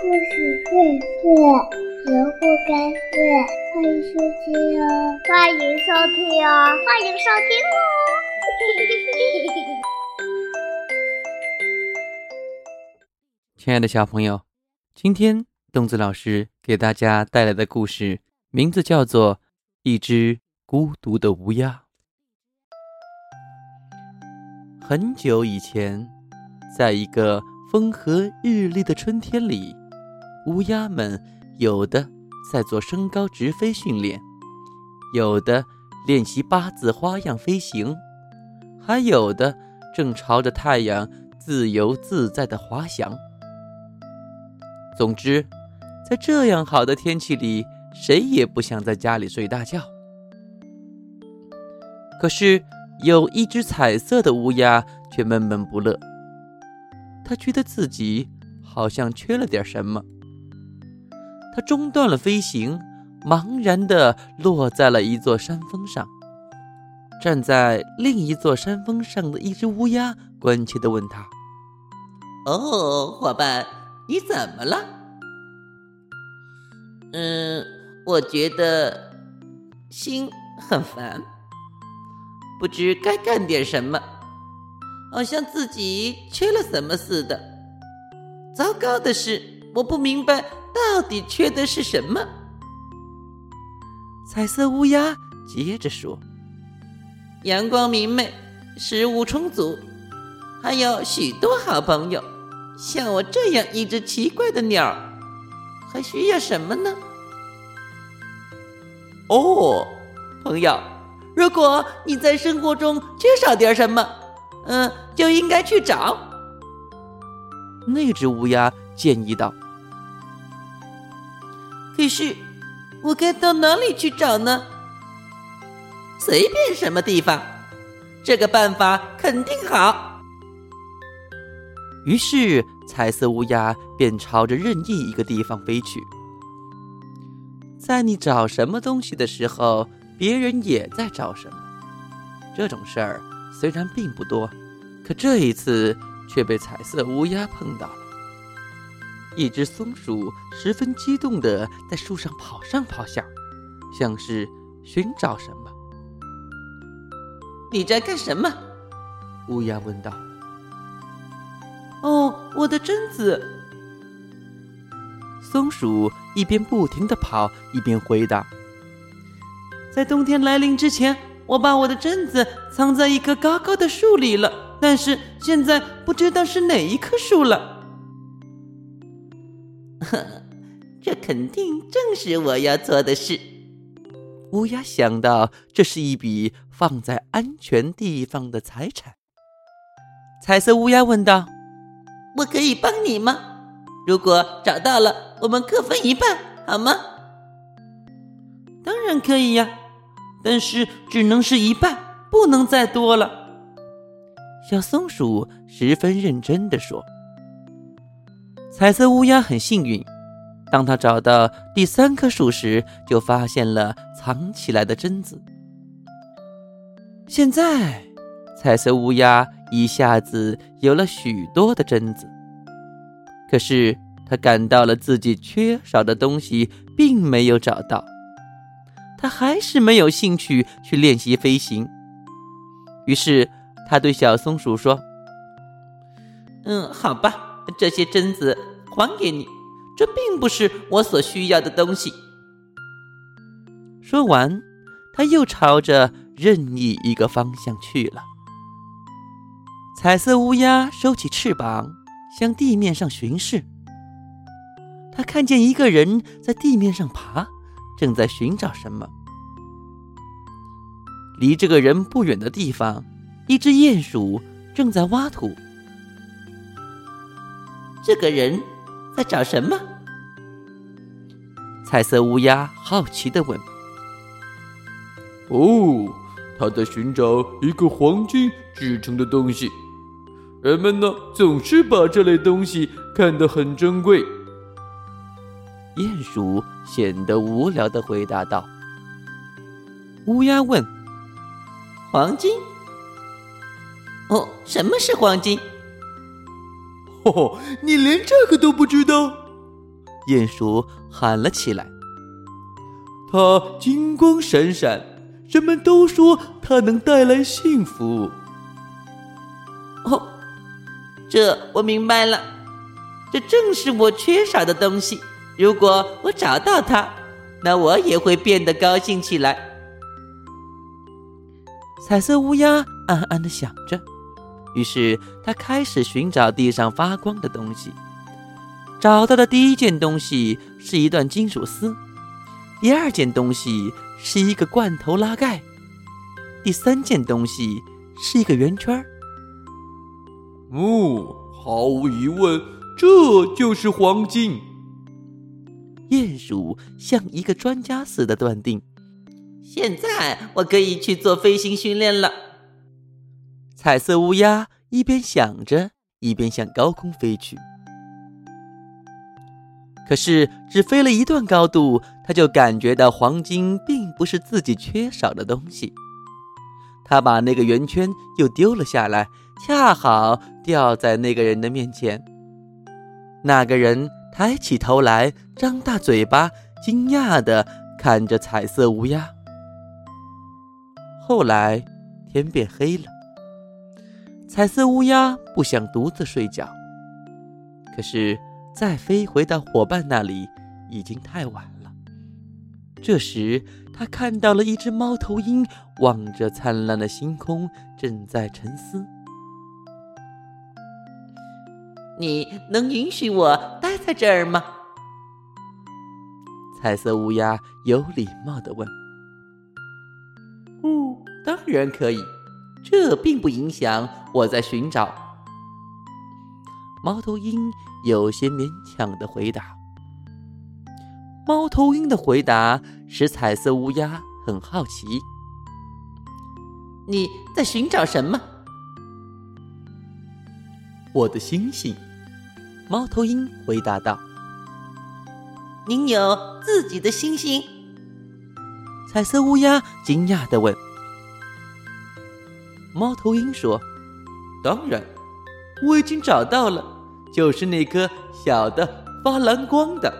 故事荟萃，萝卜开会，欢迎收听哦！欢迎收听哦！欢迎收听哦！亲爱的小朋友，今天东子老师给大家带来的故事名字叫做《一只孤独的乌鸦》。很久以前，在一个风和日丽的春天里，乌鸦们有的在做升高直飞训练，有的练习八字花样飞行，还有的正朝着太阳自由自在的滑翔。总之，在这样好的天气里，谁也不想在家里睡大觉。可是，有一只彩色的乌鸦却闷闷不乐。它觉得自己好像缺了点什么。他中断了飞行，茫然地落在了一座山峰上。站在另一座山峰上的一只乌鸦关切地问他：“哦，伙伴，你怎么了？”“嗯，我觉得心很烦。”不知该干点什么，好像自己缺了什么似的。糟糕的是，我不明白到底缺的是什么。彩色乌鸦接着说：“阳光明媚，食物充足，还有许多好朋友。像我这样一只奇怪的鸟，还需要什么呢？”哦，朋友。如果你在生活中缺少点什么，嗯，就应该去找。那只乌鸦建议道：“可是，我该到哪里去找呢？随便什么地方，这个办法肯定好。”于是，彩色乌鸦便朝着任意一个地方飞去。在你找什么东西的时候。别人也在找什么？这种事儿虽然并不多，可这一次却被彩色乌鸦碰到。一只松鼠十分激动地在树上跑上跑下，像是寻找什么。你在干什么？乌鸦问道。哦，我的榛子。松鼠一边不停地跑，一边回答。在冬天来临之前，我把我的榛子藏在一棵高高的树里了。但是现在不知道是哪一棵树了。呵，这肯定正是我要做的事。乌鸦想到，这是一笔放在安全地方的财产。彩色乌鸦问道：“我可以帮你吗？如果找到了，我们各分一半，好吗？”“当然可以呀。”但是只能是一半，不能再多了。小松鼠十分认真的说：“彩色乌鸦很幸运，当他找到第三棵树时，就发现了藏起来的榛子。现在，彩色乌鸦一下子有了许多的榛子。可是，他感到了自己缺少的东西，并没有找到。”他还是没有兴趣去练习飞行，于是他对小松鼠说：“嗯，好吧，这些榛子还给你，这并不是我所需要的东西。”说完，他又朝着任意一个方向去了。彩色乌鸦收起翅膀，向地面上巡视。他看见一个人在地面上爬。正在寻找什么？离这个人不远的地方，一只鼹鼠正在挖土。这个人在找什么？彩色乌鸦好奇的问。“哦，他在寻找一个黄金制成的东西。人们呢，总是把这类东西看得很珍贵。”鼹鼠显得无聊的回答道：“乌鸦问，黄金？哦，什么是黄金？哦，你连这个都不知道？鼹鼠喊了起来：“它金光闪闪，人们都说它能带来幸福。”哦，这我明白了，这正是我缺少的东西。如果我找到它，那我也会变得高兴起来。彩色乌鸦暗暗的想着，于是他开始寻找地上发光的东西。找到的第一件东西是一段金属丝，第二件东西是一个罐头拉盖，第三件东西是一个圆圈。哦，毫无疑问，这就是黄金。鼹鼠像一个专家似的断定。现在我可以去做飞行训练了。彩色乌鸦一边想着，一边向高空飞去。可是，只飞了一段高度，他就感觉到黄金并不是自己缺少的东西。他把那个圆圈又丢了下来，恰好掉在那个人的面前。那个人抬起头来，张大嘴巴，惊讶地看着彩色乌鸦。后来，天变黑了。彩色乌鸦不想独自睡觉，可是。再飞回到伙伴那里，已经太晚了。这时，他看到了一只猫头鹰，望着灿烂的星空，正在沉思。你能允许我待在这儿吗？彩色乌鸦有礼貌的问。“哦，当然可以，这并不影响我在寻找。”猫头鹰。有些勉强的回答。猫头鹰的回答使彩色乌鸦很好奇：“你在寻找什么？”“我的星星。”猫头鹰回答道。“您有自己的星星？”彩色乌鸦惊讶的问。猫头鹰说：“当然，我已经找到了。”就是那颗小的发蓝光的。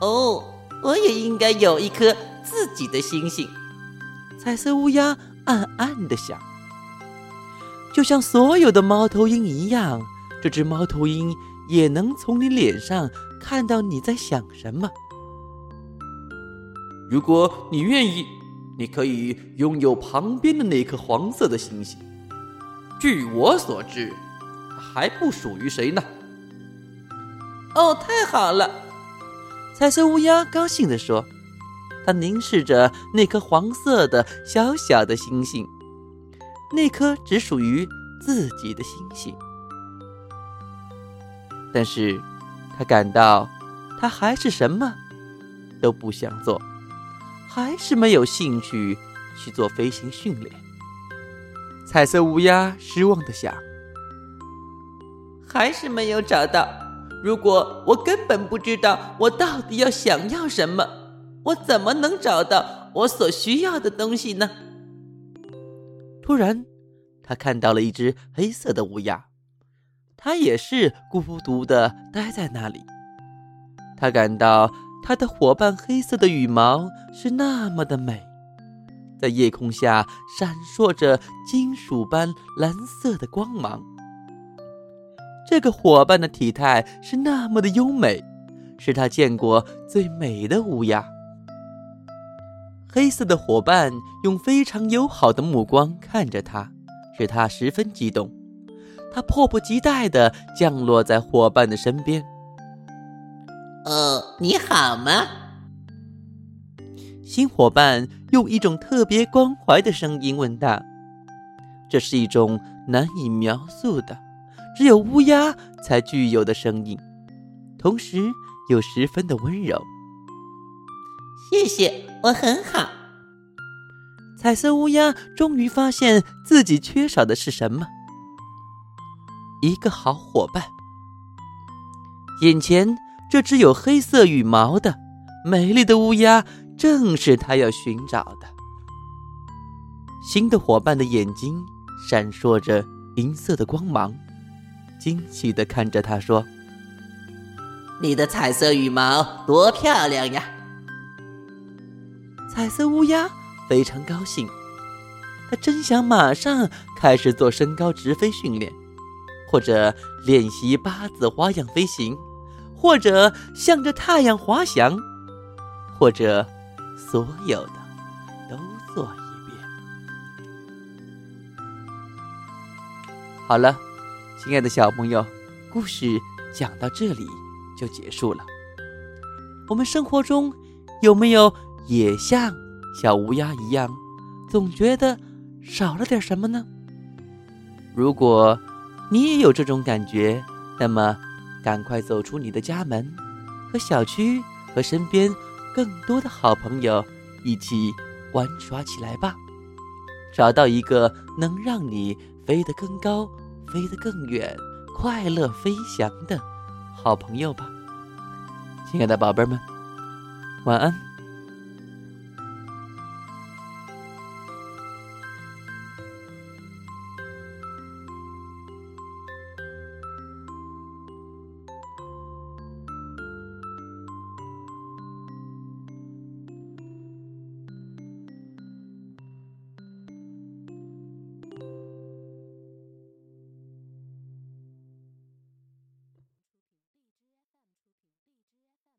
哦，我也应该有一颗自己的星星。彩色乌鸦暗暗的想。就像所有的猫头鹰一样，这只猫头鹰也能从你脸上看到你在想什么。如果你愿意，你可以拥有旁边的那颗黄色的星星。据我所知。还不属于谁呢？哦，太好了！彩色乌鸦高兴地说：“它凝视着那颗黄色的小小的星星，那颗只属于自己的星星。但是，他感到他还是什么都不想做，还是没有兴趣去做飞行训练。”彩色乌鸦失望的想。还是没有找到。如果我根本不知道我到底要想要什么，我怎么能找到我所需要的东西呢？突然，他看到了一只黑色的乌鸦，它也是孤独的待在那里。他感到它的伙伴黑色的羽毛是那么的美，在夜空下闪烁着金属般蓝色的光芒。这个伙伴的体态是那么的优美，是他见过最美的乌鸦。黑色的伙伴用非常友好的目光看着他，使他十分激动。他迫不及待地降落在伙伴的身边。“哦，你好吗？”新伙伴用一种特别关怀的声音问道。这是一种难以描述的。只有乌鸦才具有的声音，同时又十分的温柔。谢谢，我很好。彩色乌鸦终于发现自己缺少的是什么？一个好伙伴。眼前这只有黑色羽毛的美丽的乌鸦，正是他要寻找的。新的伙伴的眼睛闪烁着银色的光芒。惊奇地看着他说：“你的彩色羽毛多漂亮呀！彩色乌鸦非常高兴，他真想马上开始做身高直飞训练，或者练习八字花样飞行，或者向着太阳滑翔，或者所有的都做一遍。好了，亲爱的小朋友，故事讲到这里就结束了。我们生活中有没有？也像小乌鸦一样，总觉得少了点什么呢？如果你也有这种感觉，那么赶快走出你的家门，和小区和身边更多的好朋友一起玩耍起来吧！找到一个能让你飞得更高、飞得更远、快乐飞翔的好朋友吧！亲爱的宝贝们，晚安。